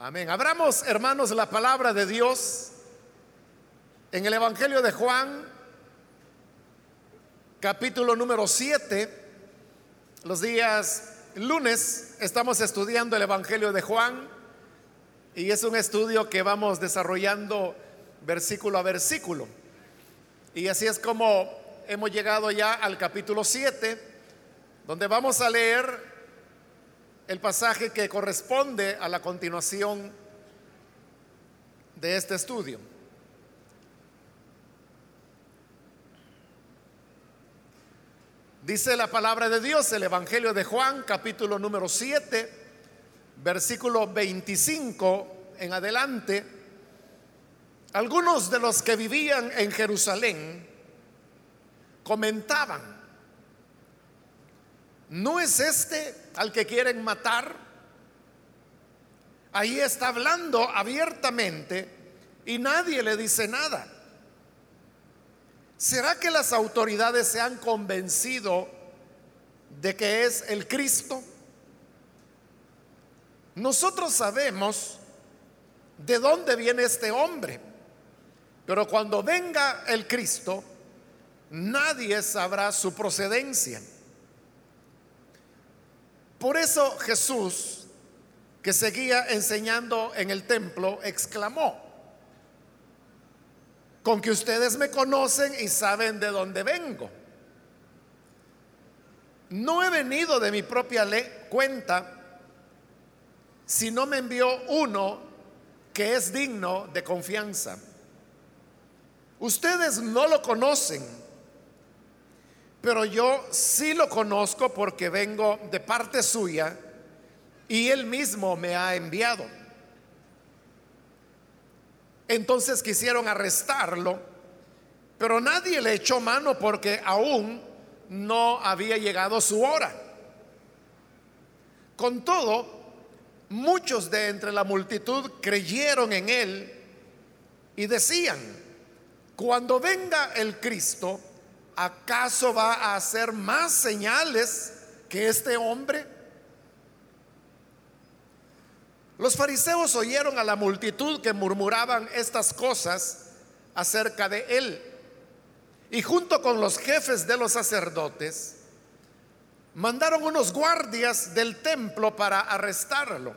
Amén. Abramos, hermanos, la palabra de Dios en el Evangelio de Juan, capítulo número 7. Los días lunes estamos estudiando el Evangelio de Juan y es un estudio que vamos desarrollando versículo a versículo. Y así es como hemos llegado ya al capítulo 7, donde vamos a leer el pasaje que corresponde a la continuación de este estudio. Dice la palabra de Dios, el Evangelio de Juan, capítulo número 7, versículo 25 en adelante. Algunos de los que vivían en Jerusalén comentaban, ¿No es este al que quieren matar? Ahí está hablando abiertamente y nadie le dice nada. ¿Será que las autoridades se han convencido de que es el Cristo? Nosotros sabemos de dónde viene este hombre, pero cuando venga el Cristo, nadie sabrá su procedencia. Por eso Jesús, que seguía enseñando en el templo, exclamó, con que ustedes me conocen y saben de dónde vengo. No he venido de mi propia cuenta, sino me envió uno que es digno de confianza. Ustedes no lo conocen pero yo sí lo conozco porque vengo de parte suya y él mismo me ha enviado. Entonces quisieron arrestarlo, pero nadie le echó mano porque aún no había llegado su hora. Con todo, muchos de entre la multitud creyeron en él y decían, cuando venga el Cristo, ¿acaso va a hacer más señales que este hombre? Los fariseos oyeron a la multitud que murmuraban estas cosas acerca de él. Y junto con los jefes de los sacerdotes, mandaron unos guardias del templo para arrestarlo.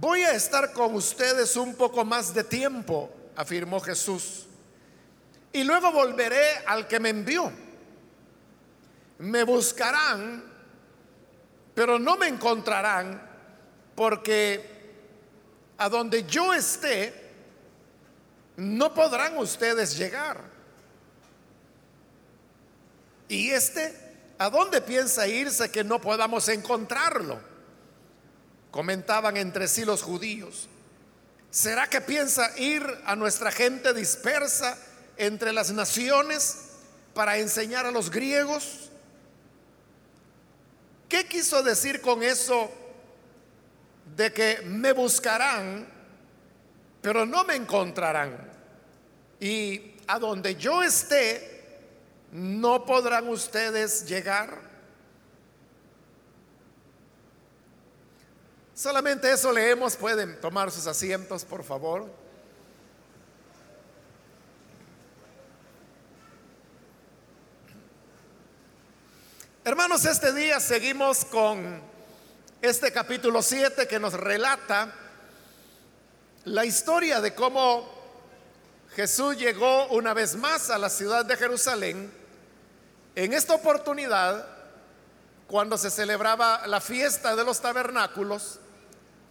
Voy a estar con ustedes un poco más de tiempo, afirmó Jesús y luego volveré al que me envió. Me buscarán, pero no me encontrarán, porque a donde yo esté, no podrán ustedes llegar. Y este, ¿a dónde piensa irse que no podamos encontrarlo? Comentaban entre sí los judíos. ¿Será que piensa ir a nuestra gente dispersa? Entre las naciones para enseñar a los griegos. ¿Qué quiso decir con eso de que me buscarán, pero no me encontrarán? Y a donde yo esté, no podrán ustedes llegar. Solamente eso leemos, pueden tomar sus asientos, por favor. Hermanos, este día seguimos con este capítulo 7 que nos relata la historia de cómo Jesús llegó una vez más a la ciudad de Jerusalén. En esta oportunidad, cuando se celebraba la fiesta de los tabernáculos,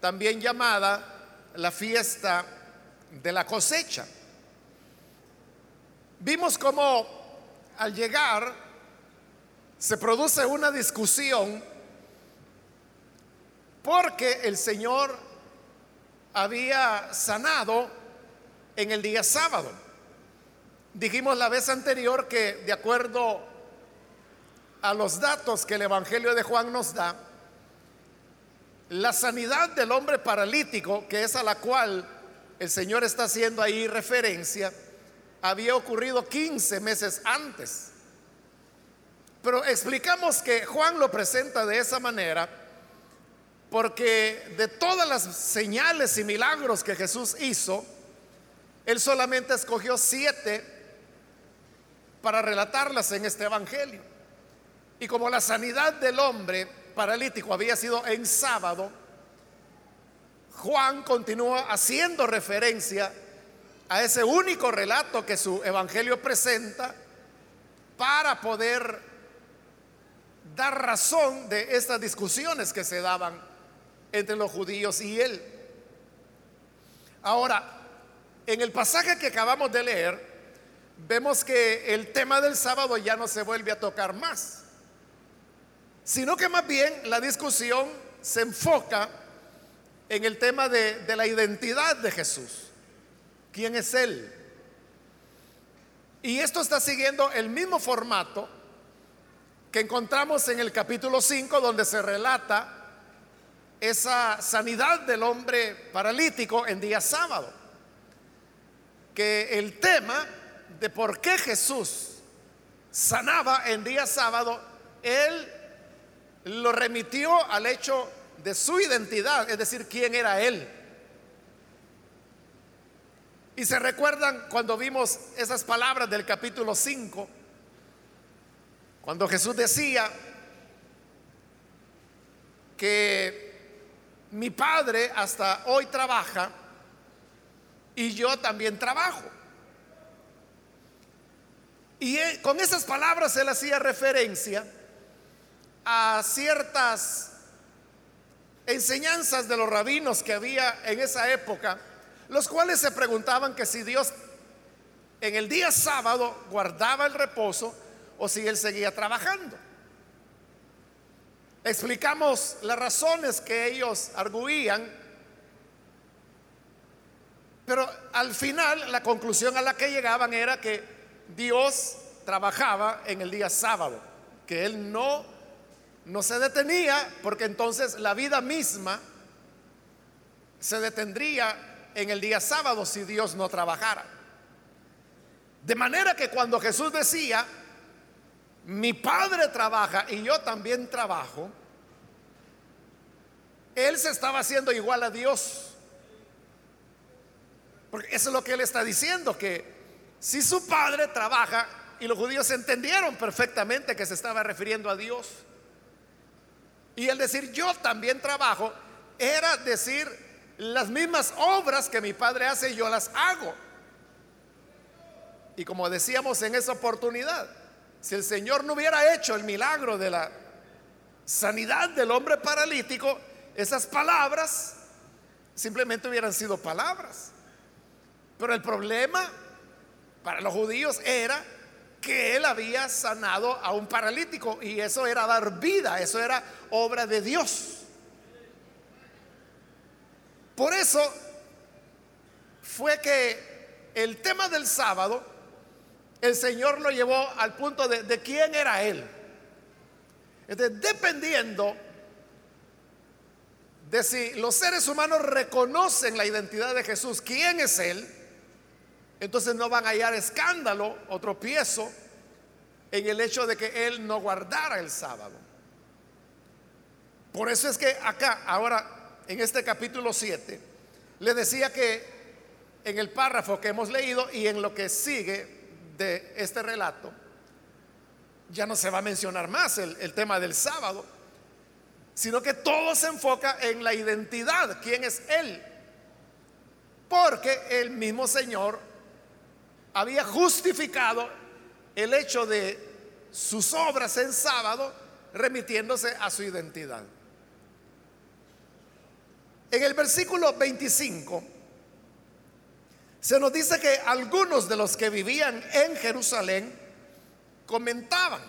también llamada la fiesta de la cosecha. Vimos cómo al llegar se produce una discusión porque el Señor había sanado en el día sábado. Dijimos la vez anterior que de acuerdo a los datos que el Evangelio de Juan nos da, la sanidad del hombre paralítico, que es a la cual el Señor está haciendo ahí referencia, había ocurrido 15 meses antes. Pero explicamos que Juan lo presenta de esa manera porque de todas las señales y milagros que Jesús hizo, Él solamente escogió siete para relatarlas en este Evangelio. Y como la sanidad del hombre paralítico había sido en sábado, Juan continúa haciendo referencia a ese único relato que su Evangelio presenta para poder dar razón de estas discusiones que se daban entre los judíos y él. Ahora, en el pasaje que acabamos de leer, vemos que el tema del sábado ya no se vuelve a tocar más, sino que más bien la discusión se enfoca en el tema de, de la identidad de Jesús. ¿Quién es Él? Y esto está siguiendo el mismo formato que encontramos en el capítulo 5, donde se relata esa sanidad del hombre paralítico en día sábado. Que el tema de por qué Jesús sanaba en día sábado, él lo remitió al hecho de su identidad, es decir, quién era él. Y se recuerdan cuando vimos esas palabras del capítulo 5, cuando Jesús decía que mi padre hasta hoy trabaja y yo también trabajo. Y con esas palabras él hacía referencia a ciertas enseñanzas de los rabinos que había en esa época, los cuales se preguntaban que si Dios en el día sábado guardaba el reposo o si él seguía trabajando. Explicamos las razones que ellos arguían, pero al final la conclusión a la que llegaban era que Dios trabajaba en el día sábado, que Él no, no se detenía, porque entonces la vida misma se detendría en el día sábado si Dios no trabajara. De manera que cuando Jesús decía, mi padre trabaja y yo también trabajo, él se estaba haciendo igual a Dios. Porque eso es lo que él está diciendo, que si su padre trabaja, y los judíos entendieron perfectamente que se estaba refiriendo a Dios, y el decir yo también trabajo, era decir las mismas obras que mi padre hace, yo las hago. Y como decíamos en esa oportunidad, si el Señor no hubiera hecho el milagro de la sanidad del hombre paralítico, esas palabras simplemente hubieran sido palabras. Pero el problema para los judíos era que él había sanado a un paralítico y eso era dar vida, eso era obra de Dios. Por eso fue que el tema del sábado el Señor lo llevó al punto de, quién era Él. Entonces, dependiendo de si los seres humanos reconocen la identidad de Jesús, quién es Él, entonces no van a hallar escándalo o tropiezo en el hecho de que Él no guardara el sábado. Por eso es que acá, ahora, en este capítulo 7, le decía que en el párrafo que hemos leído y en lo que sigue, de este relato, ya no se va a mencionar más el, tema del sábado, sino que todo se enfoca en la identidad, quién es Él. Porque el mismo Señor había justificado el hecho de sus obras en sábado remitiéndose a su identidad. En el versículo 25 se nos dice que algunos de los que vivían en Jerusalén comentaban.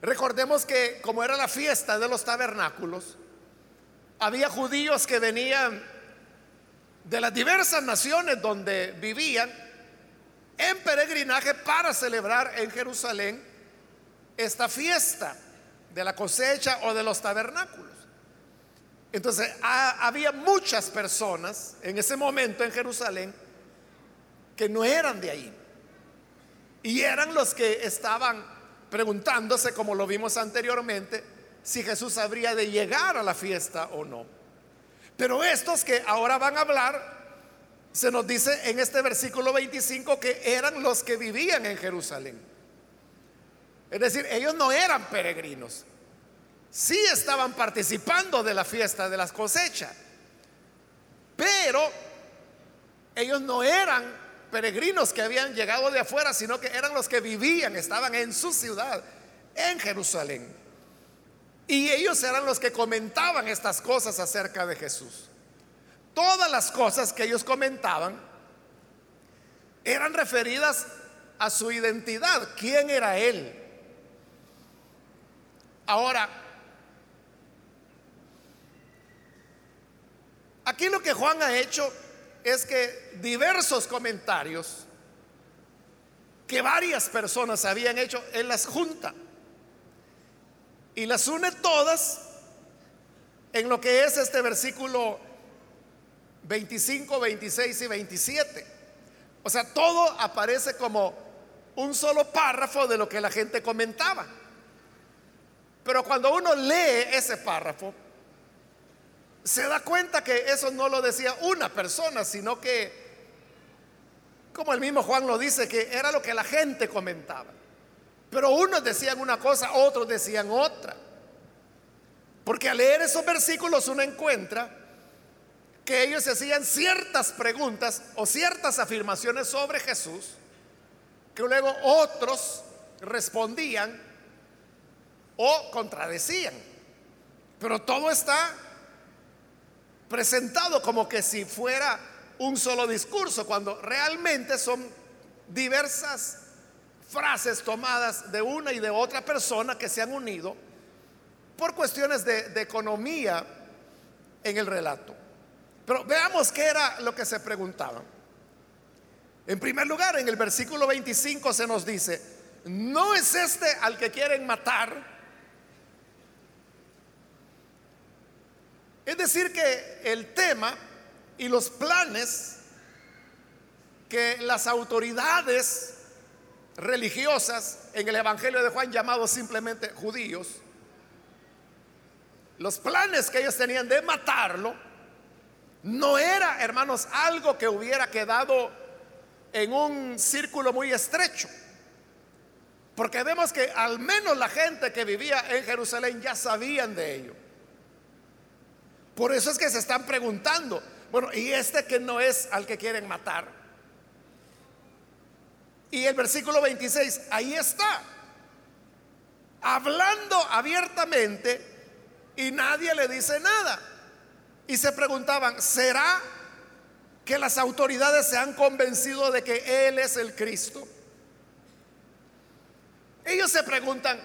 Recordemos que como era la fiesta de los tabernáculos, había judíos que venían de las diversas naciones donde vivían en peregrinaje para celebrar en Jerusalén esta fiesta de la cosecha o de los tabernáculos. Entonces había muchas personas en ese momento en Jerusalén que no eran de ahí. Y eran los que estaban preguntándose, como lo vimos anteriormente, si Jesús habría de llegar a la fiesta o no. Pero estos que ahora van a hablar, se nos dice en este versículo 25 que eran los que vivían en Jerusalén. Es decir, ellos no eran peregrinos. Sí estaban participando de la fiesta de las cosechas. Pero ellos no eran peregrinos que habían llegado de afuera, sino que eran los que vivían, estaban en su ciudad, en Jerusalén. Y ellos eran los que comentaban estas cosas acerca de Jesús. Todas las cosas que ellos comentaban eran referidas a su identidad, quién era Él. Ahora, aquí lo que Juan ha hecho es que diversos comentarios que varias personas habían hecho, Él las junta y las une todas en lo que es este versículo 25, 26 y 27. O sea, todo aparece como un solo párrafo de lo que la gente comentaba. Pero cuando uno lee ese párrafo, se da cuenta que eso no lo decía una persona, sino que, como el mismo Juan lo dice, que era lo que la gente comentaba. Pero unos decían una cosa, otros decían otra. Porque al leer esos versículos uno encuentra que ellos hacían ciertas preguntas o ciertas afirmaciones sobre Jesús, que luego otros respondían o contradecían. Pero todo está presentado como que si fuera un solo discurso, cuando realmente son diversas frases tomadas de una y de otra persona que se han unido por cuestiones de, economía en el relato. Pero veamos qué era lo que se preguntaban. En primer lugar, en el versículo 25 se nos dice, ¿no es este al que quieren matar? Es decir, que el tema y los planes que las autoridades religiosas en el Evangelio de Juan llamados simplemente judíos, los planes que ellos tenían de matarlo, no era, hermanos, algo que hubiera quedado en un círculo muy estrecho. Porque vemos que al menos la gente que vivía en Jerusalén ya sabían de ello. Por eso es que se están preguntando, bueno, ¿y este que no es al que quieren matar? Y el versículo 26, ahí está, hablando abiertamente y nadie le dice nada. Y se preguntaban, ¿será que las autoridades se han convencido de que Él es el Cristo? Ellos se preguntan,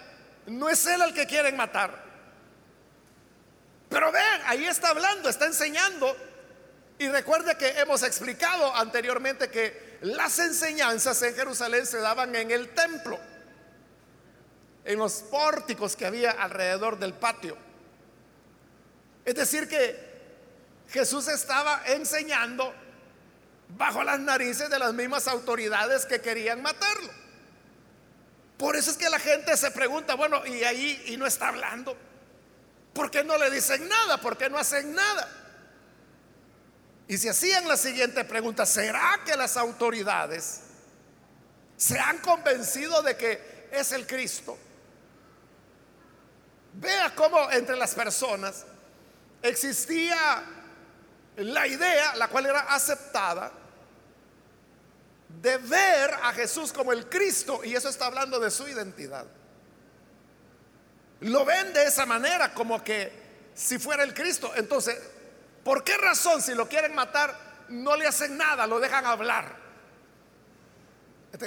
¿no es Él el que quieren matar? Pero vean, ahí está hablando, está enseñando. Y recuerde que hemos explicado anteriormente que las enseñanzas en Jerusalén se daban en el templo, en los pórticos que había alrededor del patio. Es decir, que Jesús estaba enseñando bajo las narices de las mismas autoridades que querían matarlo. Por eso es que la gente se pregunta, bueno, y ahí y no está hablando. ¿Por qué no le dicen nada? ¿Por qué no hacen nada? Y se hacían la siguiente pregunta, ¿será que las autoridades se han convencido de que es el Cristo? Vea cómo entre las personas existía la idea, la cual era aceptada, de ver a Jesús como el Cristo, y eso está hablando de su identidad. Lo ven de esa manera, como que si fuera el Cristo. Entonces, ¿por qué razón si lo quieren matar no le hacen nada, lo dejan hablar?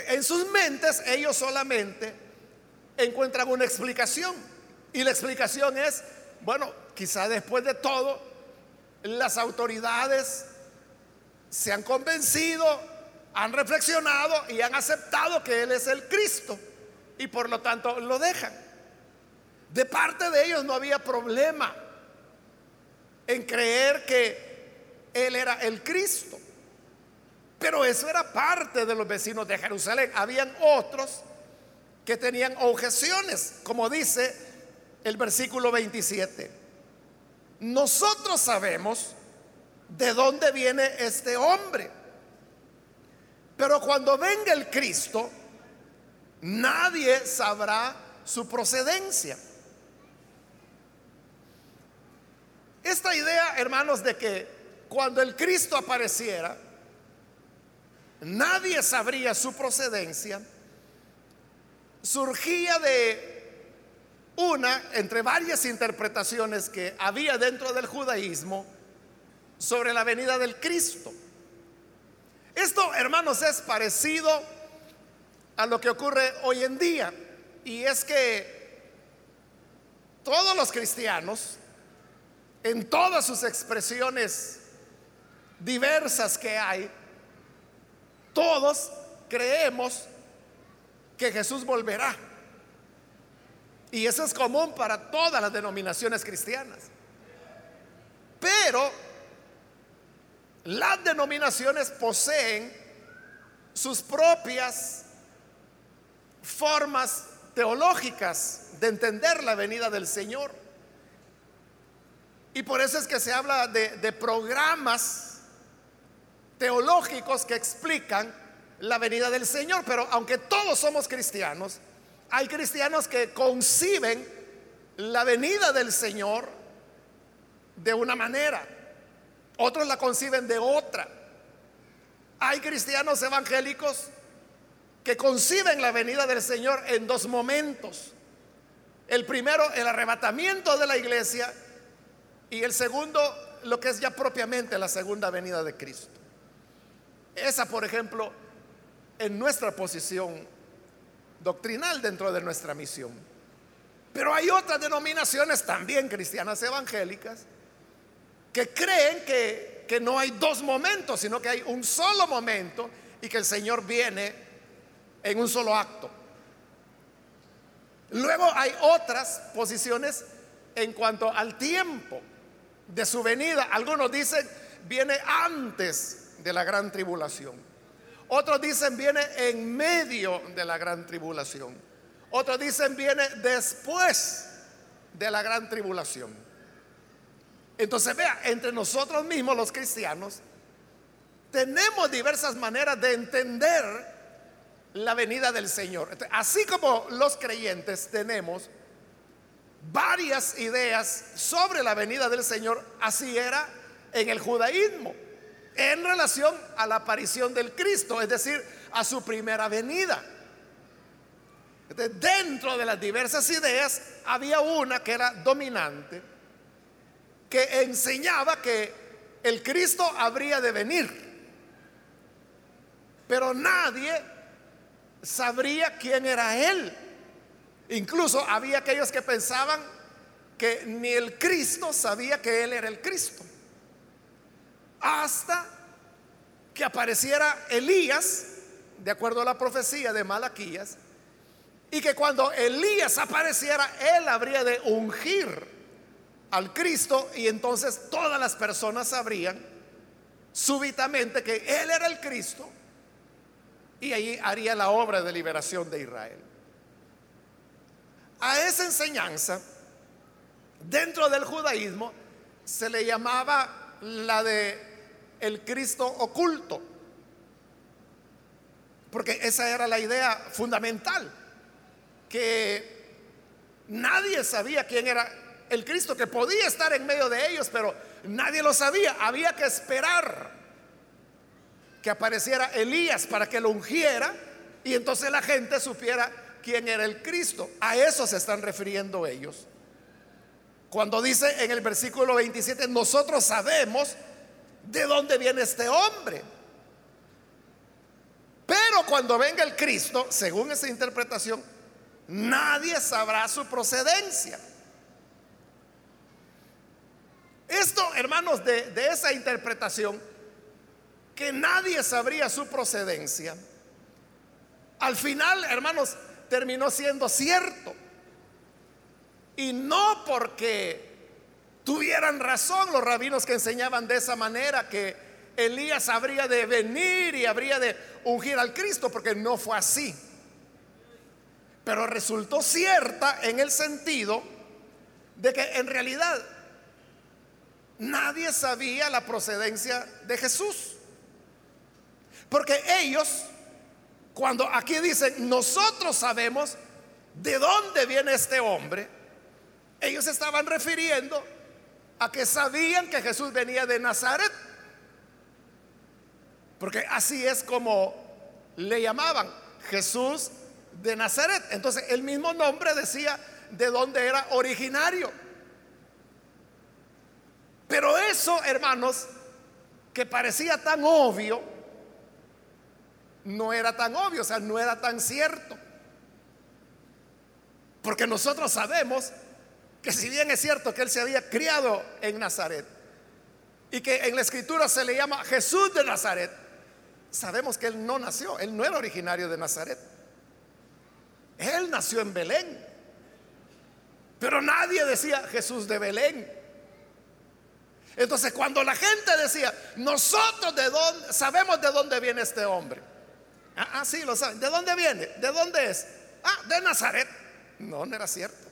En sus mentes ellos solamente encuentran una explicación. Y la explicación es, bueno, quizá después de todo, las autoridades se han convencido, han reflexionado y han aceptado que Él es el Cristo. Y por lo tanto lo dejan. De parte de ellos no había problema en creer que Él era el Cristo. Pero eso era parte de los vecinos de Jerusalén. Habían otros que tenían objeciones, como dice el versículo 27. Nosotros sabemos de dónde viene este hombre. Pero cuando venga el Cristo, nadie sabrá su procedencia. Esta idea, hermanos, de que cuando el Cristo apareciera, nadie sabría su procedencia, surgía de una entre varias interpretaciones que había dentro del judaísmo sobre la venida del Cristo. Esto, hermanos, es parecido a lo que ocurre hoy en día. Y es que todos los cristianos, en todas sus expresiones diversas que hay, todos creemos que Jesús volverá. Y eso es común para todas las denominaciones cristianas. Pero las denominaciones poseen sus propias formas teológicas de entender la venida del Señor. Y por eso es que se habla de, programas teológicos que explican la venida del Señor. Pero aunque todos somos cristianos, hay cristianos que conciben la venida del Señor de una manera, otros la conciben de otra. Hay cristianos evangélicos que conciben la venida del Señor en dos momentos. El primero, el arrebatamiento de la iglesia y el segundo, lo que es ya propiamente la segunda venida de Cristo. Esa, por ejemplo, en nuestra posición doctrinal dentro de nuestra misión. Pero hay otras denominaciones también cristianas evangélicas que creen que, que no hay dos momentos, sino que hay un solo momento y que el Señor viene en un solo acto. Luego hay otras posiciones en cuanto al tiempo de su venida. Algunos dicen viene antes de la gran tribulación. Otros dicen viene en medio de la gran tribulación. Otros dicen viene después de la gran tribulación. Entonces vea, entre nosotros mismos los cristianos tenemos diversas maneras de entender la venida del Señor. Así como los creyentes tenemos varias ideas sobre la venida del Señor, así era en el judaísmo, en relación a la aparición del Cristo, es decir, a su primera venida. dentro de las diversas ideas había una que era dominante, que enseñaba que el Cristo habría de venir, pero nadie sabría quién era él. Incluso había aquellos que pensaban que ni el Cristo sabía que él era el Cristo. Hasta que apareciera Elías, de acuerdo a la profecía de Malaquías, y que cuando Elías apareciera, él habría de ungir al Cristo y entonces todas las personas sabrían súbitamente que él era el Cristo y ahí haría la obra de liberación de Israel. A esa enseñanza, dentro del judaísmo, se le llamaba la de el Cristo oculto, porque esa era la idea fundamental, que nadie sabía quién era el Cristo, que podía estar en medio de ellos, pero nadie lo sabía, había que esperar que apareciera Elías para que lo ungiera y entonces la gente supiera quién era el Cristo. A eso se están refiriendo ellos. Cuando dice en el versículo 27, nosotros sabemos de dónde viene este hombre. Pero cuando venga el Cristo, según esa interpretación, nadie sabrá su procedencia. Esto, hermanos, de, de esa interpretación que nadie sabría su procedencia, al final, hermanos, terminó siendo cierto. Y no porque tuvieran razón los rabinos que enseñaban de esa manera que Elías habría de venir y habría de ungir al Cristo, porque no fue así. Pero resultó cierta en el sentido de que en realidad nadie sabía la procedencia de Jesús. Porque ellos, cuando aquí dicen, nosotros sabemos de dónde viene este hombre, ellos estaban refiriendo a que sabían que Jesús venía de Nazaret. Porque así es como le llamaban Jesús de Nazaret. Entonces el mismo nombre decía de dónde era originario. Pero eso, hermanos, que parecía tan obvio, no era tan obvio, o sea, no era tan cierto. Porque nosotros sabemos que si bien es cierto que él se había criado en Nazaret y que en la escritura se le llama Jesús de Nazaret, sabemos que él no nació, él no era originario de Nazaret. Él nació en Belén. Pero nadie decía Jesús de Belén. Entonces cuando la gente decía, nosotros de dónde, sabemos de dónde viene este hombre. Ah, ah, sí, lo saben. ¿De dónde viene? ¿De dónde es? Ah, de Nazaret. No, no era cierto.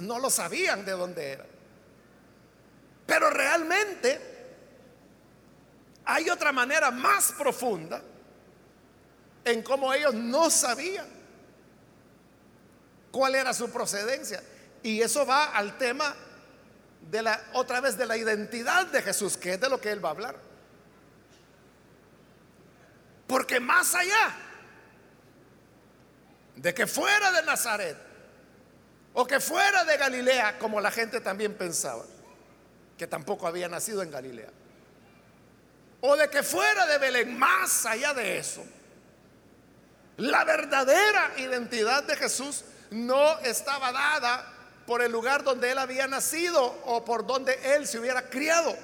no lo sabían de dónde era. Pero realmente hay otra manera más profunda en cómo ellos no sabían cuál era su procedencia. Y eso va al tema de la otra vez de la identidad de Jesús, que es de lo que él va a hablar. Porque más allá de que fuera de Nazaret o que fuera de Galilea, como la gente también pensaba, que tampoco había nacido en Galilea, o de que fuera de Belén, más allá de eso, la verdadera identidad de Jesús no estaba dada por el lugar donde él había nacido o por donde él se hubiera criado.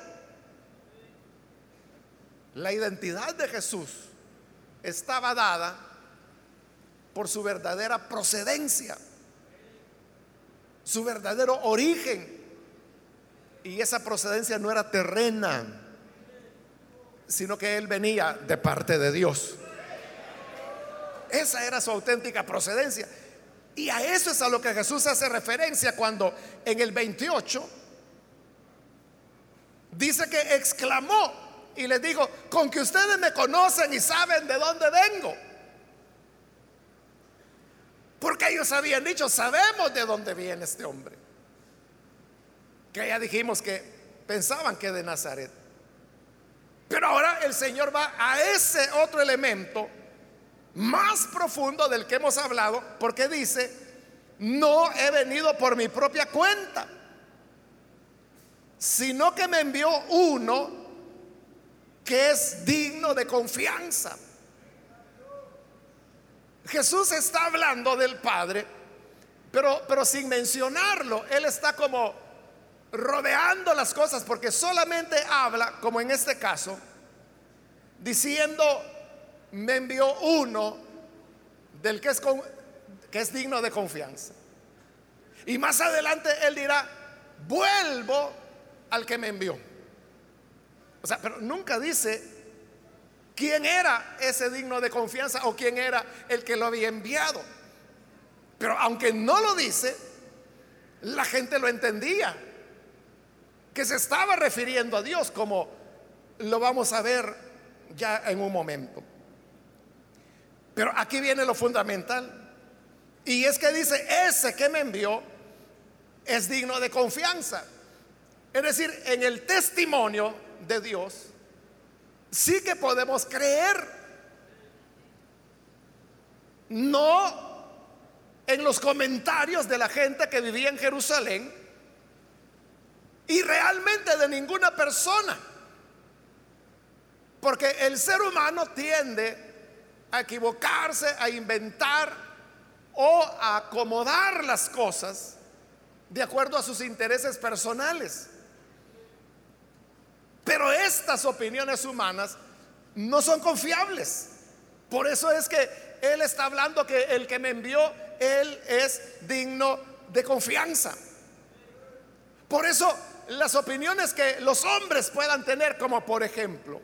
La identidad de Jesús estaba dada por su verdadera procedencia, su verdadero origen. Y esa procedencia no era terrena, sino que él venía de parte de Dios. Esa era su auténtica procedencia. Y a eso es a lo que Jesús hace referencia cuando en el 28 dice que exclamó y les digo, con que ustedes me conocen y saben de dónde vengo. Porque ellos habían dicho, sabemos de dónde viene este hombre. Que ya dijimos que pensaban que de Nazaret. Pero ahora el Señor va a ese otro elemento más profundo del que hemos hablado, porque dice, no he venido por mi propia cuenta, sino que me envió uno que es digno de confianza. Jesús está hablando del Padre, pero, pero sin mencionarlo, Él está como rodeando las cosas, porque solamente habla, como en este caso, diciendo, me envió uno del que es, que es digno de confianza. Y más adelante él dirá, vuelvo al que me envió. O sea, pero nunca dice quién era ese digno de confianza o quién era el que lo había enviado. Pero aunque no lo dice, la gente lo entendía, que se estaba refiriendo a Dios, como lo vamos a ver ya en un momento. Pero aquí viene lo fundamental. Y es que dice, ese que me envió es digno de confianza. Es decir, en el testimonio de Dios, sí que podemos creer. No en los comentarios de la gente que vivía en Jerusalén y realmente de ninguna persona. Porque el ser humano tiende a equivocarse, a inventar o a acomodar las cosas de acuerdo a sus intereses personales. Pero estas opiniones humanas no son confiables. Por eso es que Él está hablando que el que me envió, Él es digno de confianza. Por eso las opiniones que los hombres puedan tener, como por ejemplo,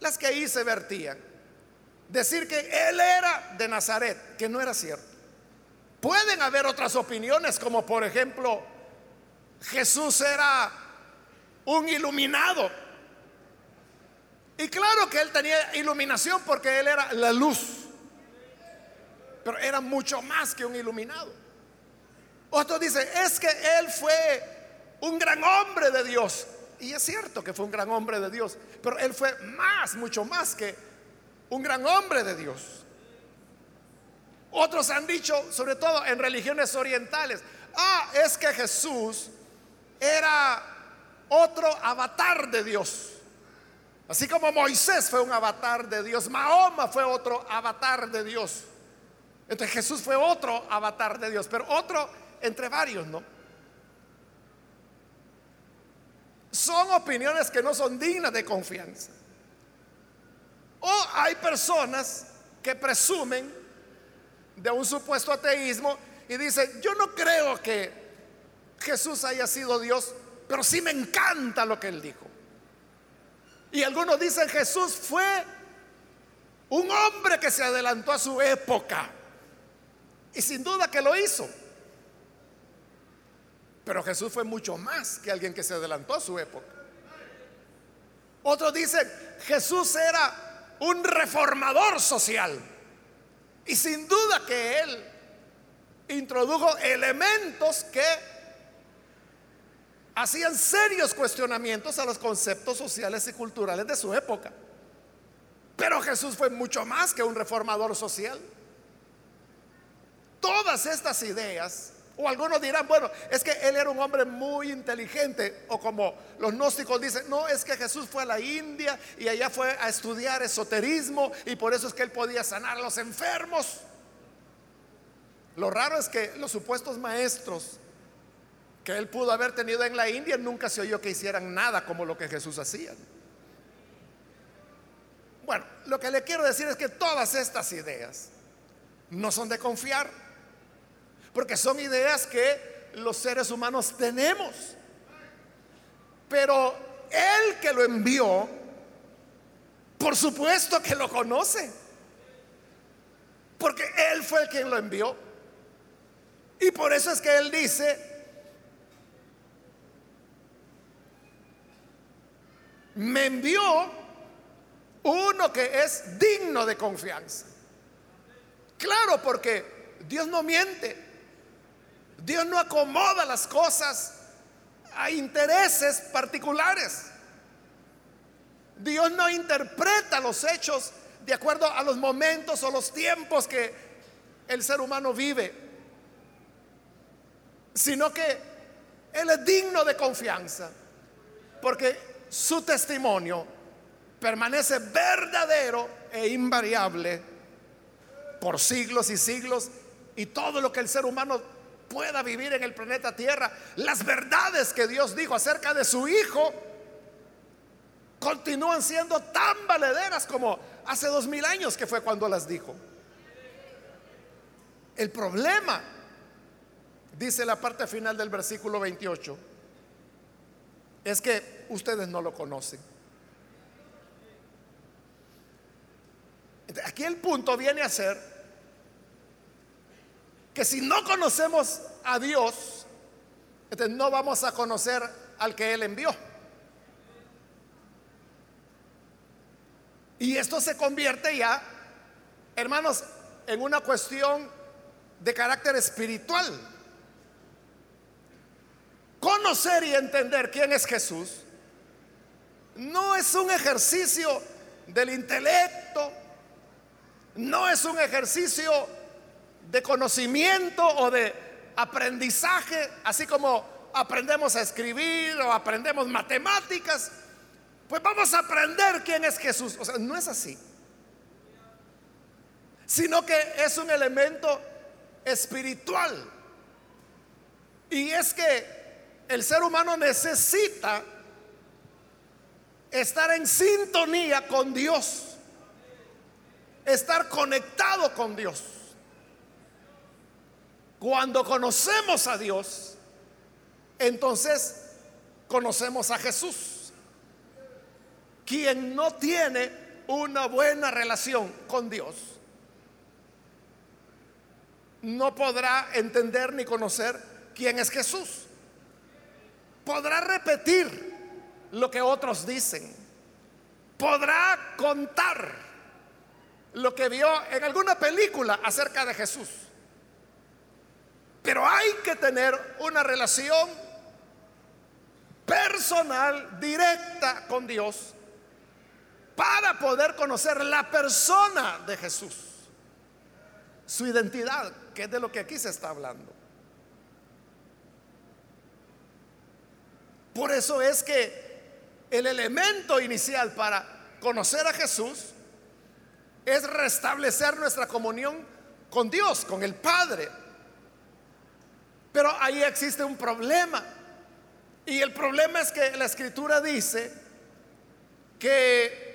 las que ahí se vertían, decir que él era de Nazaret, que no era cierto. Pueden haber otras opiniones, como por ejemplo, Jesús era un iluminado. Y claro que él tenía iluminación porque él era la luz. Pero era mucho más que un iluminado. Otro dice, es que él fue un gran hombre de Dios. Y es cierto que fue un gran hombre de Dios, pero él fue más, mucho más que un gran hombre de Dios. Otros han dicho, sobre todo en religiones orientales, ah, es que Jesús era otro avatar de Dios. Así como Moisés fue un avatar de Dios, Mahoma fue otro avatar de Dios. Entonces Jesús fue otro avatar de Dios, pero otro entre varios, ¿no? Son opiniones que no son dignas de confianza. O hay personas que presumen de un supuesto ateísmo y dicen, yo no creo que Jesús haya sido Dios, pero sí me encanta lo que él dijo. Y algunos dicen, Jesús fue un hombre que se adelantó a su época. Y sin duda que lo hizo. Pero Jesús fue mucho más que alguien que se adelantó a su época. Otros dicen, Jesús era un reformador social. Y sin duda que él introdujo elementos que hacían serios cuestionamientos a los conceptos sociales y culturales de su época. Pero Jesús fue mucho más que un reformador social. Todas estas ideas o algunos dirán, bueno, es que él era un hombre muy inteligente. O como los gnósticos dicen, no, es que Jesús fue a la India y allá fue a estudiar esoterismo y por eso es que él podía sanar a los enfermos. Lo raro es que los supuestos maestros que él pudo haber tenido en la India nunca se oyó que hicieran nada como lo que Jesús hacía. Bueno, lo que le quiero decir es que todas estas ideas no son de confiar porque son ideas que los seres humanos tenemos. Pero el que lo envió, por supuesto que lo conoce. Porque él fue el quien lo envió. Y por eso es que él dice, me envió uno que es digno de confianza. Claro, porque Dios no miente. Dios no acomoda las cosas a intereses particulares. Dios no interpreta los hechos de acuerdo a los momentos o los tiempos que el ser humano vive, sino que Él es digno de confianza, porque su testimonio permanece verdadero e invariable por siglos y siglos, y todo lo que el ser humano pueda vivir en el planeta Tierra, las verdades que Dios dijo acerca de su Hijo continúan siendo tan valederas como hace dos mil años que fue cuando las dijo. El problema, dice la parte final del versículo 28, es que ustedes no lo conocen. Aquí el punto viene a ser que si no conocemos a Dios, no vamos a conocer al que Él envió. Y esto se convierte ya, hermanos, en una cuestión de carácter espiritual. Conocer y entender quién es Jesús no es un ejercicio del intelecto, no es un ejercicio de conocimiento o de aprendizaje, así como aprendemos a escribir o aprendemos matemáticas, pues vamos a aprender quién es Jesús. O sea, no es así. Sino que es un elemento espiritual. Y es que el ser humano necesita estar en sintonía con Dios, estar conectado con Dios. Cuando conocemos a Dios, entonces conocemos a Jesús. Quien no tiene una buena relación con Dios, no podrá entender ni conocer quién es Jesús. Podrá repetir lo que otros dicen. Podrá contar lo que vio en alguna película acerca de Jesús. Pero hay que tener una relación personal, directa con Dios, para poder conocer la persona de Jesús, su identidad, que es de lo que aquí se está hablando. Por eso es que el elemento inicial para conocer a Jesús es restablecer nuestra comunión con Dios, con el Padre. Pero ahí existe un problema. Y el problema es que la escritura dice que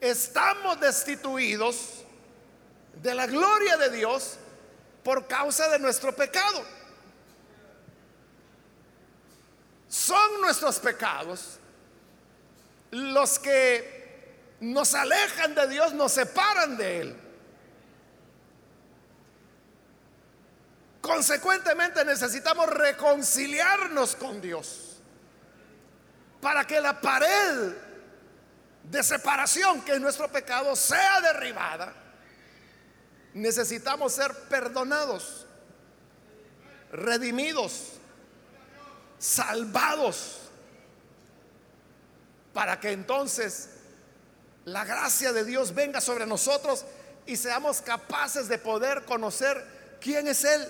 estamos destituidos de la gloria de Dios por causa de nuestro pecado. Son nuestros pecados los que nos alejan de Dios, nos separan de Él. Consecuentemente necesitamos reconciliarnos con Dios para que la pared de separación que es nuestro pecado sea derribada. Necesitamos ser perdonados, redimidos, salvados, para que entonces la gracia de Dios venga sobre nosotros y seamos capaces de poder conocer quién es Él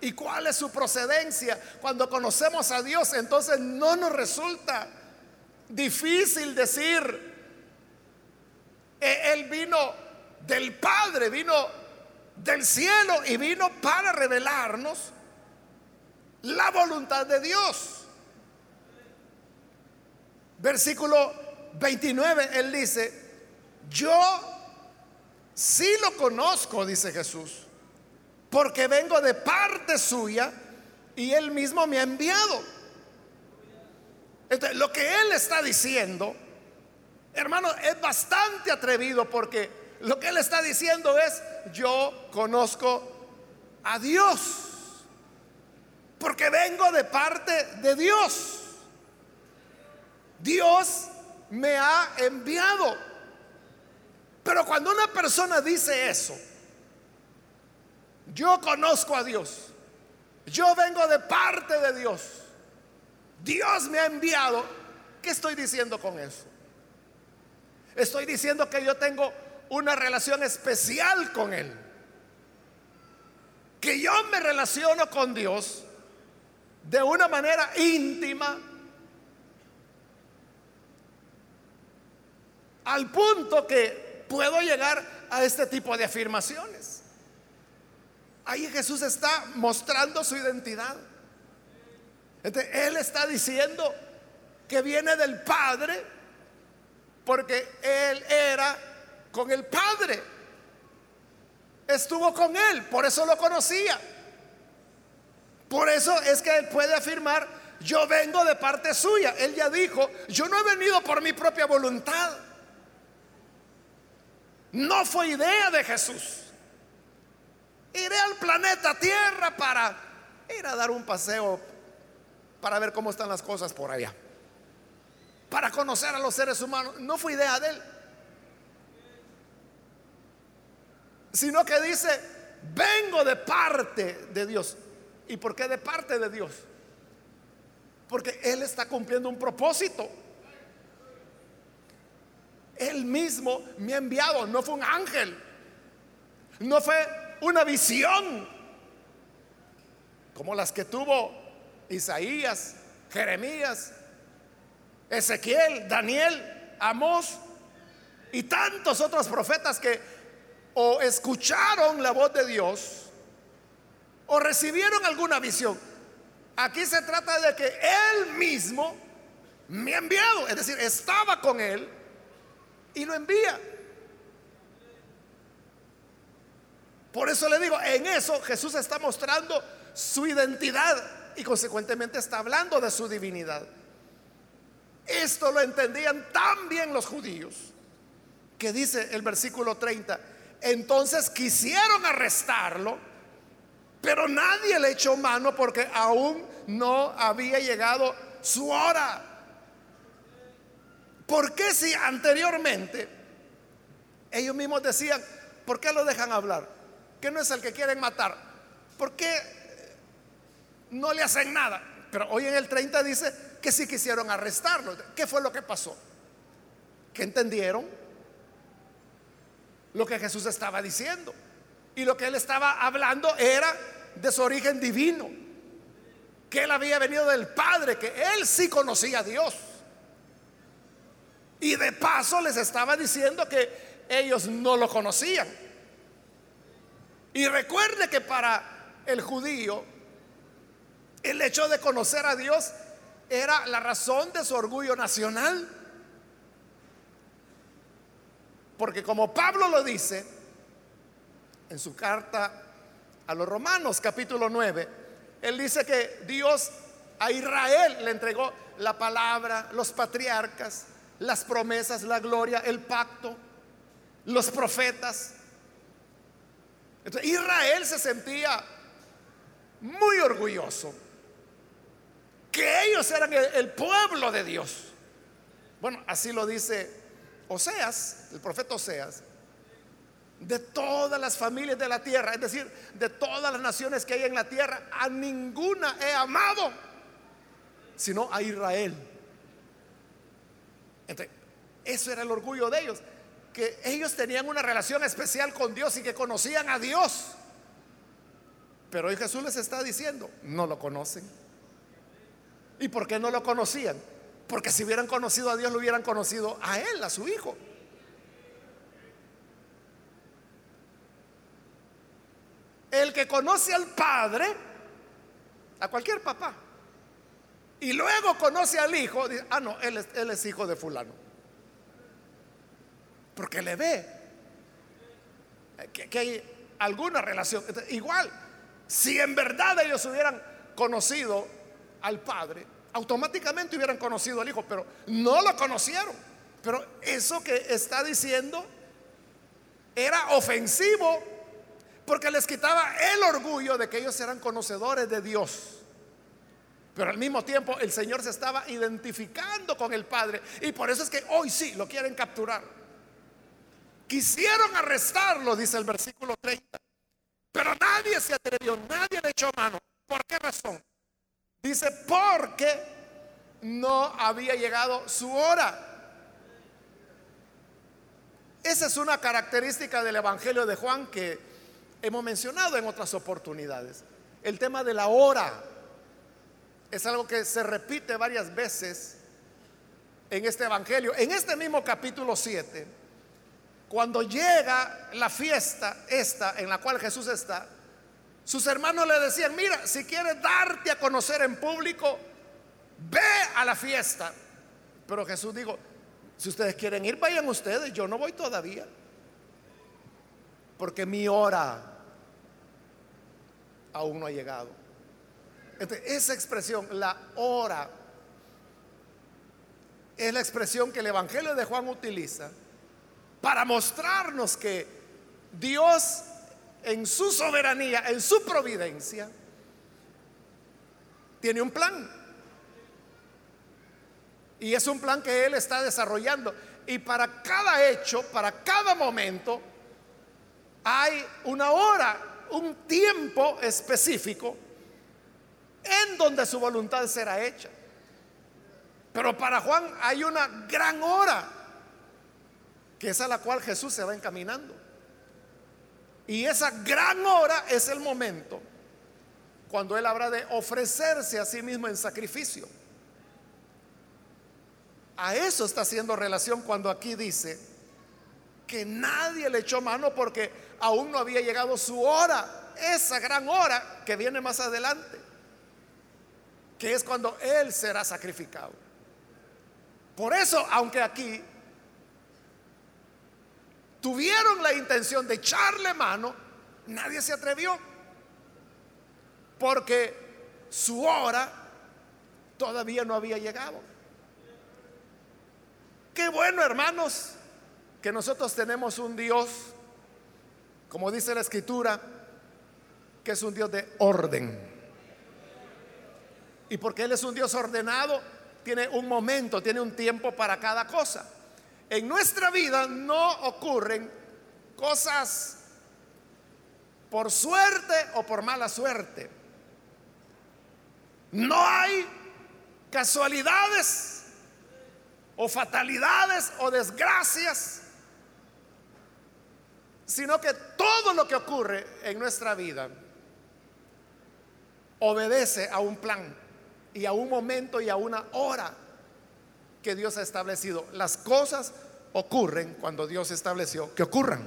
y cuál es su procedencia. Cuando conocemos a Dios, entonces no nos resulta difícil decir, e-, Él vino del Padre, vino del cielo y vino para revelarnos la voluntad de Dios. Versículo 29, Él dice, yo sí lo conozco, dice Jesús porque vengo de parte suya y él mismo me ha enviado. Entonces, lo que él está diciendo, hermano, es bastante atrevido porque lo que él está diciendo es, yo conozco a Dios, porque vengo de parte de Dios. Dios me ha enviado. Pero cuando una persona dice eso, yo conozco a Dios. Yo vengo de parte de Dios. Dios me ha enviado. ¿Qué estoy diciendo con eso? Estoy diciendo que yo tengo una relación especial con Él. Que yo me relaciono con Dios de una manera íntima. Al punto que puedo llegar a este tipo de afirmaciones. Ahí Jesús está mostrando su identidad. él está diciendo que viene del Padre porque Él era con el Padre. Estuvo con Él, por eso lo conocía. Por eso es que Él puede afirmar, yo vengo de parte suya. Él ya dijo, yo no he venido por mi propia voluntad. No fue idea de Jesús. Iré al planeta Tierra para ir a dar un paseo para ver cómo están las cosas por allá. Para conocer a los seres humanos. No fue idea de él. Sino que dice, vengo de parte de Dios. ¿Y por qué de parte de Dios? Porque Él está cumpliendo un propósito. Él mismo me ha enviado, no fue un ángel. No fue una visión como las que tuvo Isaías, Jeremías, Ezequiel, Daniel, Amós y tantos otros profetas que o escucharon la voz de Dios o recibieron alguna visión. Aquí se trata de que Él mismo me ha enviado, es decir, estaba con Él y lo envía. Por eso le digo, en eso Jesús está mostrando su identidad y consecuentemente está hablando de su divinidad. Esto lo entendían tan bien los judíos que dice el versículo 30, Entonces quisieron arrestarlo, pero nadie le echó mano porque aún no había llegado su hora. ¿Por qué si anteriormente ellos mismos decían, ¿por qué lo dejan hablar? Que no es el que quieren matar. ¿Por qué no le hacen nada? Pero hoy en el 30 dice que sí quisieron arrestarlo. ¿Qué fue lo que pasó? Que entendieron lo que Jesús estaba diciendo. Y lo que él estaba hablando era de su origen divino. Que él había venido del Padre, que él sí conocía a Dios. Y de paso les estaba diciendo que ellos no lo conocían. Y recuerde que para el judío el hecho de conocer a Dios era la razón de su orgullo nacional. Porque como Pablo lo dice en su carta a los Romanos capítulo 9, él dice que Dios a Israel le entregó la palabra, los patriarcas, las promesas, la gloria, el pacto, los profetas. Entonces, Israel se sentía muy orgulloso que ellos eran el, pueblo de Dios. Bueno, así lo dice Oseas, el profeta Oseas, de todas las familias de la tierra, es decir, de todas las naciones que hay en la tierra, a ninguna he amado, sino a Israel. Entonces, eso era el orgullo de ellos, que ellos tenían una relación especial con Dios y que conocían a Dios. Pero hoy Jesús les está diciendo, no lo conocen. ¿Y por qué no lo conocían? Porque si hubieran conocido a Dios, lo hubieran conocido a Él, a su Hijo. El que conoce al Padre, a cualquier papá, y luego conoce al Hijo, dice, ah, no, él es, hijo de fulano. Porque le ve que hay alguna relación. Igual, si en verdad ellos hubieran conocido al Padre, automáticamente hubieran conocido al Hijo, pero no lo conocieron. Pero eso que está diciendo era ofensivo porque les quitaba el orgullo de que ellos eran conocedores de Dios. Pero al mismo tiempo el Señor se estaba identificando con el Padre y por eso es que hoy sí lo quieren capturar. Quisieron arrestarlo, dice el versículo 30, pero nadie se atrevió, nadie le echó mano. ¿Por qué razón? Dice, porque no había llegado su hora. Esa es una característica del Evangelio de Juan que hemos mencionado en otras oportunidades. El tema de la hora es algo que se repite varias veces en este Evangelio. En este mismo capítulo 7, cuando llega la fiesta esta en la cual Jesús está, sus hermanos le decían, mira, si quieres darte a conocer en público, ve a la fiesta. Pero Jesús dijo, si ustedes quieren ir, vayan ustedes, yo no voy todavía. Porque mi hora aún no ha llegado. esa expresión, la hora, es la expresión que el Evangelio de Juan utiliza para mostrarnos que Dios en su soberanía, en su providencia, tiene un plan. Y es un plan que Él está desarrollando. Y para cada hecho, para cada momento, hay una hora, un tiempo específico en donde su voluntad será hecha. Pero para Juan hay una gran hora, que es a la cual Jesús se va encaminando. Y esa gran hora es el momento cuando Él habrá de ofrecerse a sí mismo en sacrificio. A eso está haciendo relación cuando aquí dice que nadie le echó mano porque aún no había llegado su hora, esa gran hora que viene más adelante, que es cuando Él será sacrificado. Por eso, aunque aquí tuvieron la intención de echarle mano, nadie se atrevió. Porque su hora todavía no había llegado. Qué bueno, hermanos, que nosotros tenemos un Dios como dice la escritura, que es un Dios de orden. Y porque Él es un Dios ordenado, tiene un momento, tiene un tiempo para cada cosa. En nuestra vida no ocurren cosas por suerte o por mala suerte. No hay casualidades o fatalidades o desgracias, sino que todo lo que ocurre en nuestra vida obedece a un plan y a un momento y a una hora que Dios ha establecido. Las cosas ocurren cuando Dios estableció que ocurran.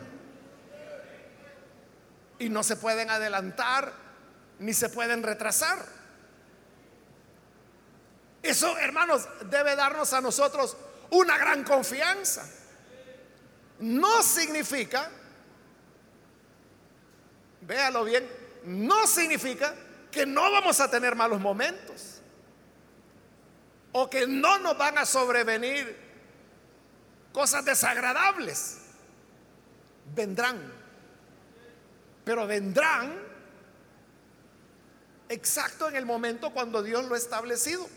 Y no se pueden adelantar ni se pueden retrasar. Eso, hermanos, debe darnos a nosotros una gran confianza. No significa, véalo bien, no significa que no vamos a tener malos momentos o que no nos van a sobrevenir cosas desagradables. Vendrán, pero vendrán exacto en el momento cuando Dios lo ha establecido.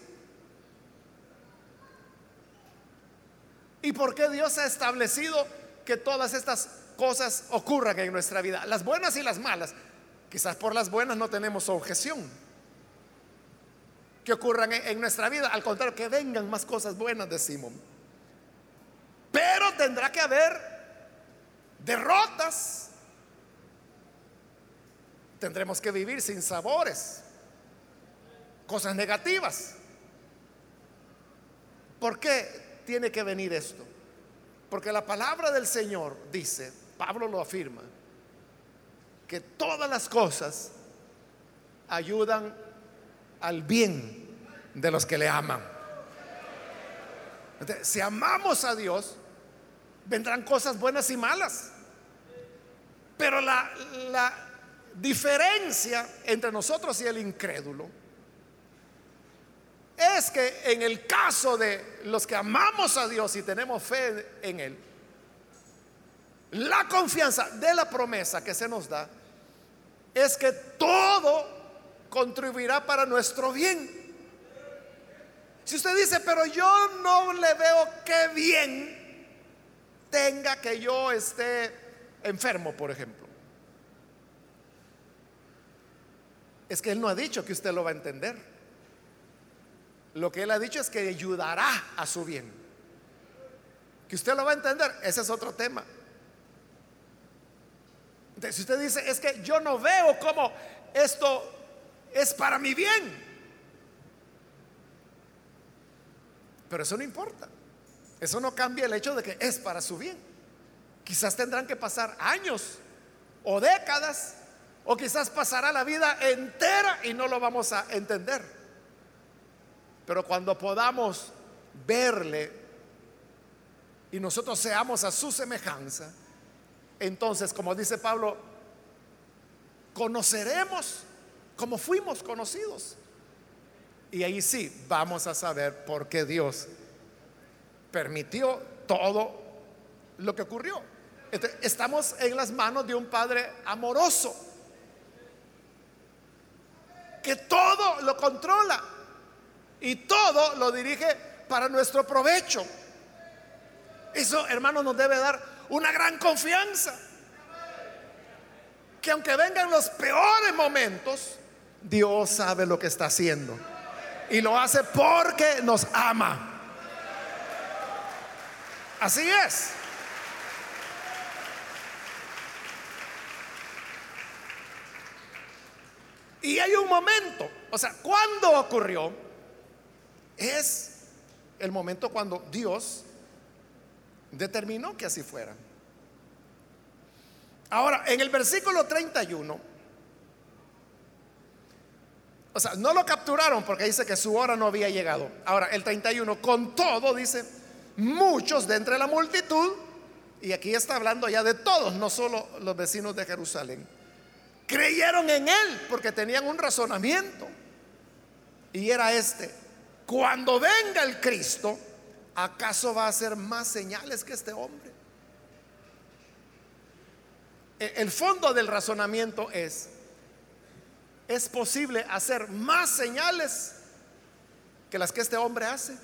¿Y por qué Dios ha establecido que todas estas cosas ocurran en nuestra vida? Las buenas y las malas. Quizás por las buenas no tenemos objeción que ocurran en, nuestra vida. Al contrario, que vengan más cosas buenas, decimos. Pero tendrá que haber derrotas. Tendremos que vivir sin sabores, cosas negativas. ¿Por qué tiene que venir esto? Porque la palabra del Señor dice, Pablo lo afirma, que todas las cosas ayudan al bien de los que le aman. si amamos a Dios, vendrán cosas buenas y malas. Pero la, diferencia entre nosotros y el incrédulo es que en el caso de los que amamos a Dios y tenemos fe en Él, la confianza de la promesa que se nos da es que todo contribuirá para nuestro bien. Si usted dice, pero yo no le veo qué bien tenga que yo esté enfermo, por ejemplo. Es que Él no ha dicho que usted lo va a entender. Lo que él ha dicho es que ayudará a su bien. Que usted lo va a entender, ese es otro tema. Si usted dice, es que yo no veo cómo esto es para mi bien. Pero eso no importa. Eso no cambia el hecho de que es para su bien. Quizás tendrán que pasar años o décadas, o quizás pasará la vida entera y no lo vamos a entender. Pero cuando podamos verle y nosotros seamos a su semejanza, entonces, como dice Pablo, conoceremos como fuimos conocidos. Y ahí sí vamos a saber por qué Dios permitió todo lo que ocurrió. estamos en las manos de un Padre amoroso que todo lo controla y todo lo dirige para nuestro provecho. Eso, hermano, nos debe dar una gran confianza. Que aunque vengan los peores momentos, Dios sabe lo que está haciendo. Y lo hace porque nos ama. Así es. Y hay un momento, o sea, ¿cuándo ocurrió? es el momento cuando Dios determinó que así fuera. Ahora, en el versículo 31, o sea, no lo capturaron porque dice que su hora no había llegado. Ahora, el 31, con todo, dice, muchos de entre la multitud, y aquí está hablando ya de todos, no solo los vecinos de Jerusalén, creyeron en él porque tenían un razonamiento. Y era este, cuando venga el Cristo, ¿acaso va a hacer más señales que este hombre? e, el fondo del razonamiento es, ¿es posible hacer más señales que las que este hombre hace?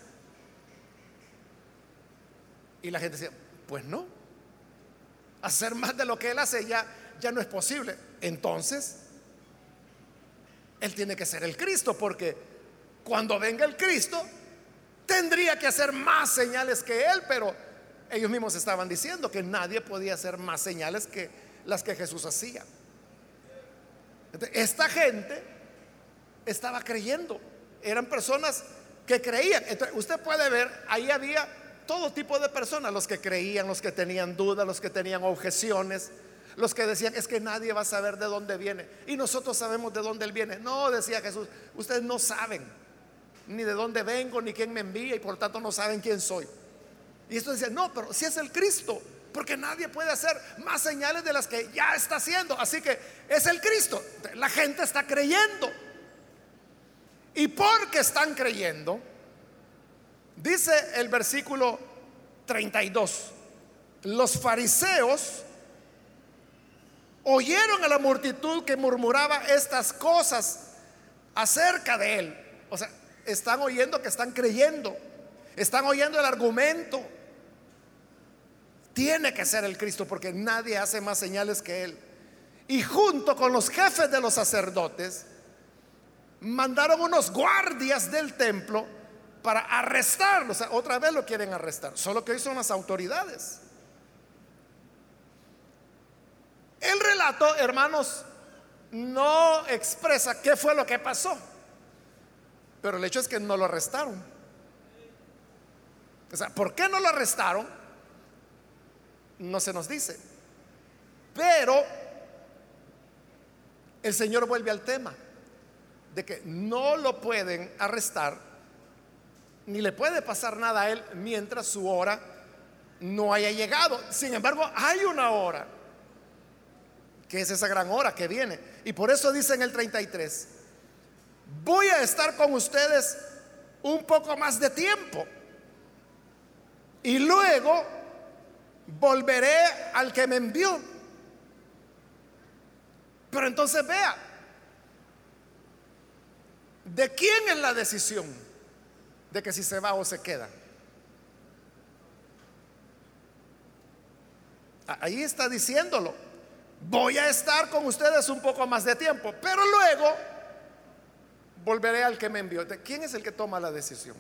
Y la gente decía, pues no, hacer más de lo que él hace ya, ya no es posible. Entonces, él tiene que ser el Cristo, porque cuando venga el Cristo, tendría que hacer más señales que él, pero ellos mismos estaban diciendo que nadie podía hacer más señales que las que Jesús hacía. Esta gente estaba creyendo, eran personas que creían. Entonces, usted puede ver, ahí había todo tipo de personas, los que creían, los que tenían dudas, los que tenían objeciones, los que decían, es que nadie va a saber de dónde viene. Y nosotros sabemos de dónde él viene. No, decía Jesús, ustedes no saben ni de dónde vengo, ni quién me envía, y por tanto no saben quién soy. Y esto decía, no, pero si es el Cristo, porque nadie puede hacer más señales de las que ya está haciendo. Así que es el Cristo. La gente está creyendo. Y porque están creyendo, Dice el versículo 32, los fariseos oyeron a la multitud que murmuraba estas cosas acerca de él. O sea, están oyendo que están creyendo, están oyendo el argumento. Tiene que ser el Cristo porque nadie hace más señales que él. Y junto con los jefes de los sacerdotes, mandaron unos guardias del templo para arrestarlo. O sea, otra vez lo quieren arrestar. Solo que hoy son las autoridades. El relato, hermanos, no expresa qué fue lo que pasó. Pero el hecho es que no lo arrestaron. O sea, ¿por qué no lo arrestaron? No se nos dice. Pero el Señor vuelve al tema de que no lo pueden arrestar ni le puede pasar nada a él mientras su hora no haya llegado. Sin embargo, hay una hora, que es esa gran hora que viene. Y por eso dice en el 33, voy a estar con ustedes un poco más de tiempo. Y luego volveré al que me envió. Pero entonces vea, ¿de quién es la decisión? de que si se va o se queda. Ahí está diciéndolo. Voy a estar con ustedes un poco más de tiempo, pero luego volveré al que me envió. ¿Quién es el que toma la decisión?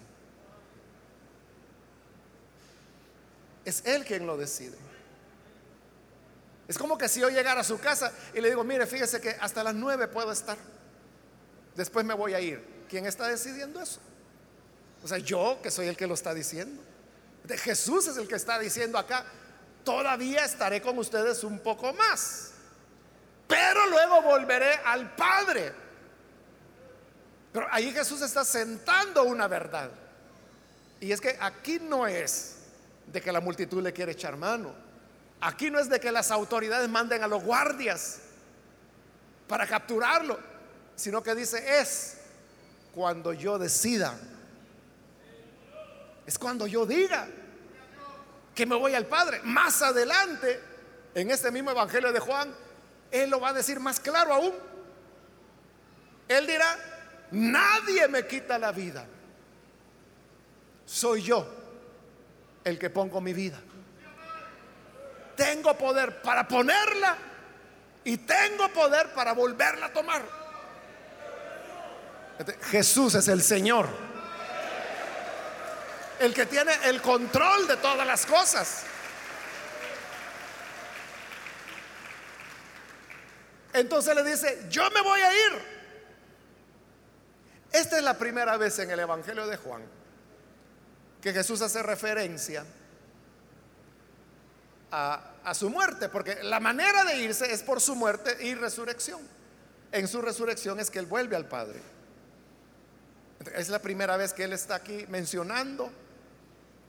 Es él quien lo decide. Es como que si yo llegara a su casa y le digo, mire, fíjese que hasta las nueve puedo estar. Después me voy a ir. ¿Quién está decidiendo eso? O sea, yo que soy el que lo está diciendo. De Jesús es el que está diciendo acá, todavía estaré con ustedes un poco más. Pero luego volveré al Padre. Pero ahí Jesús está sentando una verdad. Y es que aquí no es de que la multitud le quiere echar mano. Aquí no es de que las autoridades manden a los guardias para capturarlo, sino que dice es cuando yo decida es cuando yo diga que me voy al Padre. Más adelante, en este mismo Evangelio de Juan, Él lo va a decir más claro aún. Él dirá, nadie me quita la vida. Soy yo el que pongo mi vida. Tengo poder para ponerla y tengo poder para volverla a tomar. Jesús es el Señor el que tiene el control de todas las cosas. Entonces le dice, yo me voy a ir. Esta es la primera vez en el Evangelio de Juan que Jesús hace referencia a, su muerte, porque la manera de irse es por su muerte y resurrección. En su resurrección es que Él vuelve al Padre. Es la primera vez que Él está aquí mencionando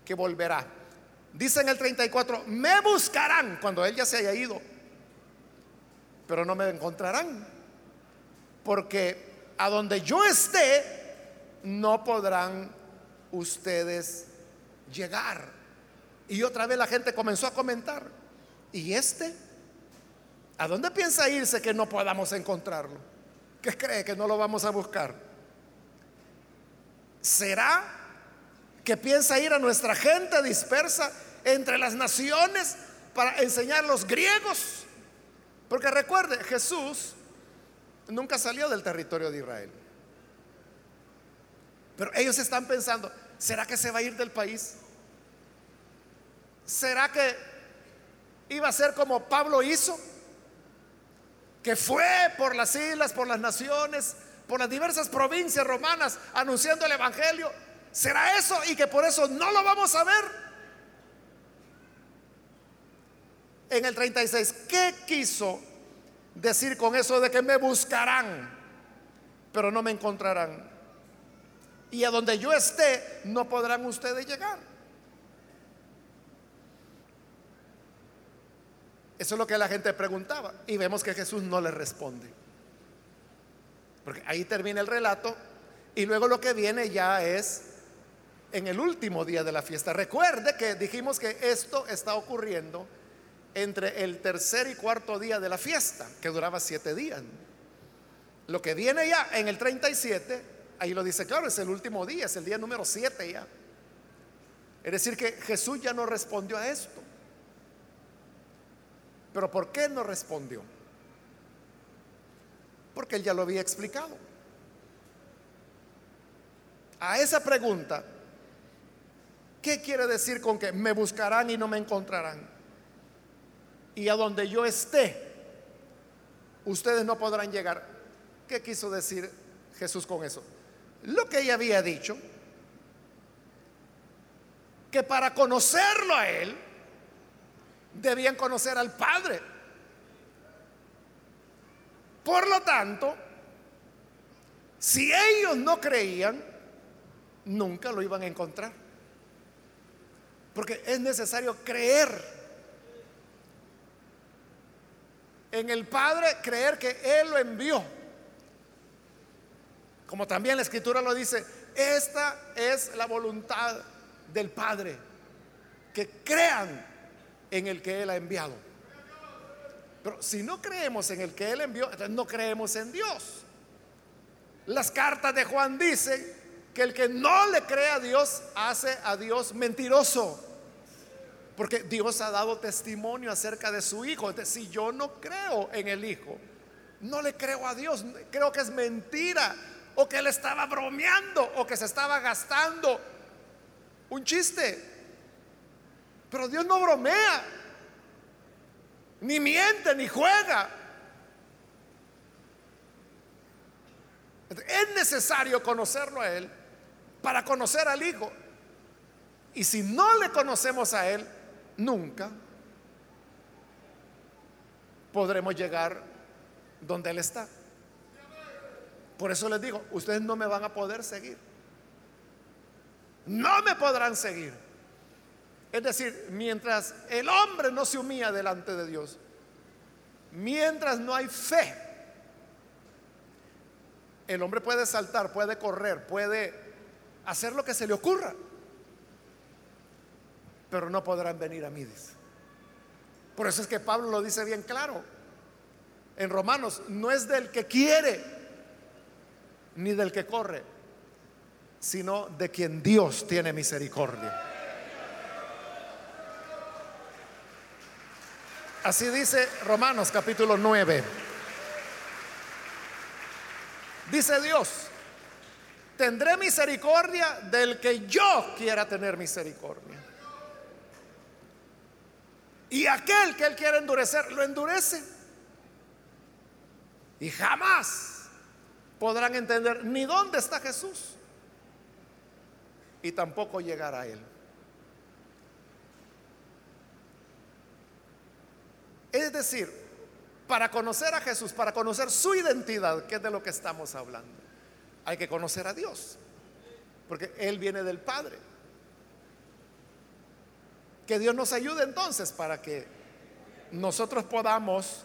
que volverá. Dice en el 34, me buscarán cuando Él ya se haya ido, pero no me encontrarán, porque a donde yo esté, no podrán ustedes llegar. Y otra vez la gente comenzó a comentar, ¿y este? ¿A dónde piensa irse que no podamos encontrarlo? ¿Qué cree que no lo vamos a buscar? ¿Será que piensa ir a nuestra gente dispersa entre las naciones para enseñar a los griegos? Porque recuerde, Jesús nunca salió del territorio de Israel. Pero ellos están pensando, ¿será que se va a ir del país? ¿Será que iba a ser como Pablo hizo? que fue por las islas, por las naciones, por las diversas provincias romanas anunciando el Evangelio. ¿Será eso y que por eso no lo vamos a ver? En el 36, ¿qué quiso decir con eso de que me buscarán, pero no me encontrarán? Y a donde yo esté, no podrán ustedes llegar. Eso es lo que la gente preguntaba. Y vemos que Jesús no le responde. Porque ahí termina el relato. Y luego lo que viene ya es en el último día de la fiesta. Recuerde que dijimos que esto está ocurriendo entre el tercer y cuarto día de la fiesta, que duraba siete días. Lo que viene ya en el 37, ahí lo dice claro, es el último día, es el día número siete ya. Es decir, que Jesús ya no respondió a esto. Pero ¿por qué no respondió? Porque él ya lo había explicado. A esa pregunta, ¿qué quiere decir con que me buscarán y no me encontrarán? Y a donde yo esté, ustedes no podrán llegar. ¿Qué quiso decir Jesús con eso? Lo que ella había dicho, que para conocerlo a él, debían conocer al Padre. Por lo tanto, si ellos no creían, nunca lo iban a encontrar. Porque es necesario creer en el Padre, creer que Él lo envió. Como también la Escritura lo dice, esta es la voluntad del Padre, que crean en el que Él ha enviado. Pero si no creemos en el que Él envió, entonces no creemos en Dios. Las cartas de Juan dicen que el que no le cree a Dios hace a Dios mentiroso. Porque Dios ha dado testimonio acerca de su Hijo. Si yo no creo en el Hijo, no le creo a Dios. Creo que es mentira. O que Él estaba bromeando. O que se estaba gastando un chiste. Pero Dios no bromea, ni miente, ni juega. Es necesario conocerlo a Él para conocer al Hijo. Y si no le conocemos a Él, nunca podremos llegar donde Él está. Por eso les digo, ustedes no me van a poder seguir. No me podrán seguir es decir, mientras el hombre no se humilla delante de Dios, mientras no hay fe, el hombre puede saltar, puede correr, puede hacer lo que se le ocurra, pero no podrán venir a mí. Por eso es que Pablo lo dice bien claro. En Romanos, no es del que quiere, ni del que corre, sino de quien Dios tiene misericordia. Así dice Romanos capítulo 9. Dice Dios, tendré misericordia del que yo quiera tener misericordia. Y aquel que él quiere endurecer, lo endurece. Y jamás podrán entender ni dónde está Jesús. Y tampoco llegar a él. Es decir, para conocer a Jesús, para conocer su identidad, que es de lo que estamos hablando, hay que conocer a Dios, porque Él viene del Padre. Que Dios nos ayude entonces para que nosotros podamos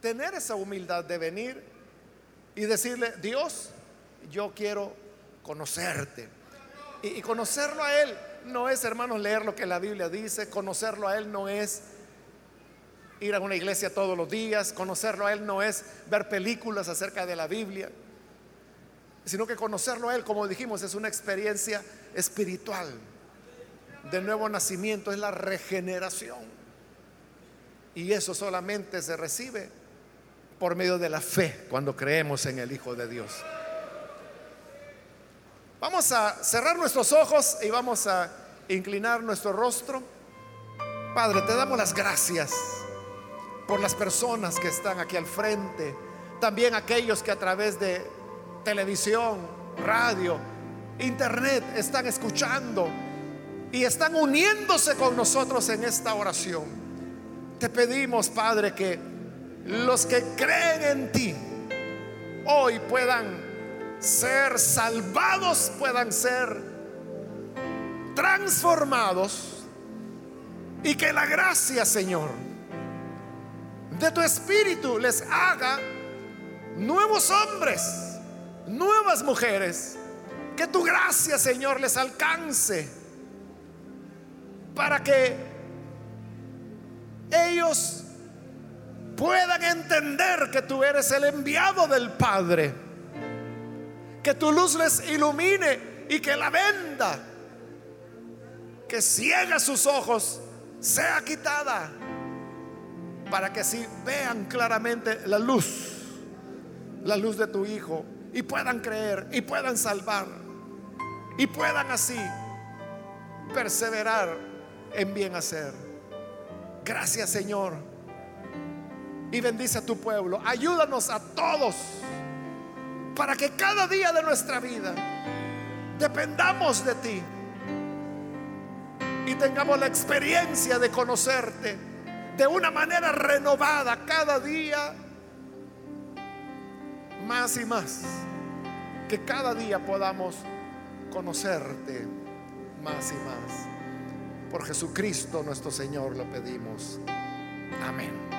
tener esa humildad de venir y decirle, Dios, yo quiero conocerte. Y, conocerlo a Él no es, hermanos, leer lo que la Biblia dice, conocerlo a Él no es ir a una iglesia todos los días, conocerlo a Él no es ver películas acerca de la Biblia, sino que conocerlo a Él, como dijimos, es una experiencia espiritual de nuevo nacimiento, es la regeneración. Y eso solamente se recibe por medio de la fe cuando creemos en el Hijo de Dios. Vamos a cerrar nuestros ojos y vamos a inclinar nuestro rostro. Padre, te damos las gracias por las personas que están aquí al frente, también aquellos que a través de televisión, radio, internet están escuchando y están uniéndose con nosotros en esta oración. Te pedimos, Padre, que los que creen en ti hoy puedan ser salvados, puedan ser transformados y que la gracia, Señor, de tu espíritu les haga nuevos hombres, nuevas mujeres. Que tu gracia, Señor, les alcance para que ellos puedan entender que tú eres el enviado del Padre. Que tu luz les ilumine y que la venda que ciega sus ojos sea quitada para que así vean claramente la luz, la luz de tu Hijo, y puedan creer y puedan salvar y puedan así perseverar en bien hacer. Gracias Señor. Y bendice a tu pueblo. Ayúdanos a todos para que cada día de nuestra vida dependamos de ti y tengamos la experiencia de conocerte de una manera renovada cada día, más y más. Que cada día podamos conocerte más y más. Por Jesucristo nuestro Señor lo pedimos. Amén.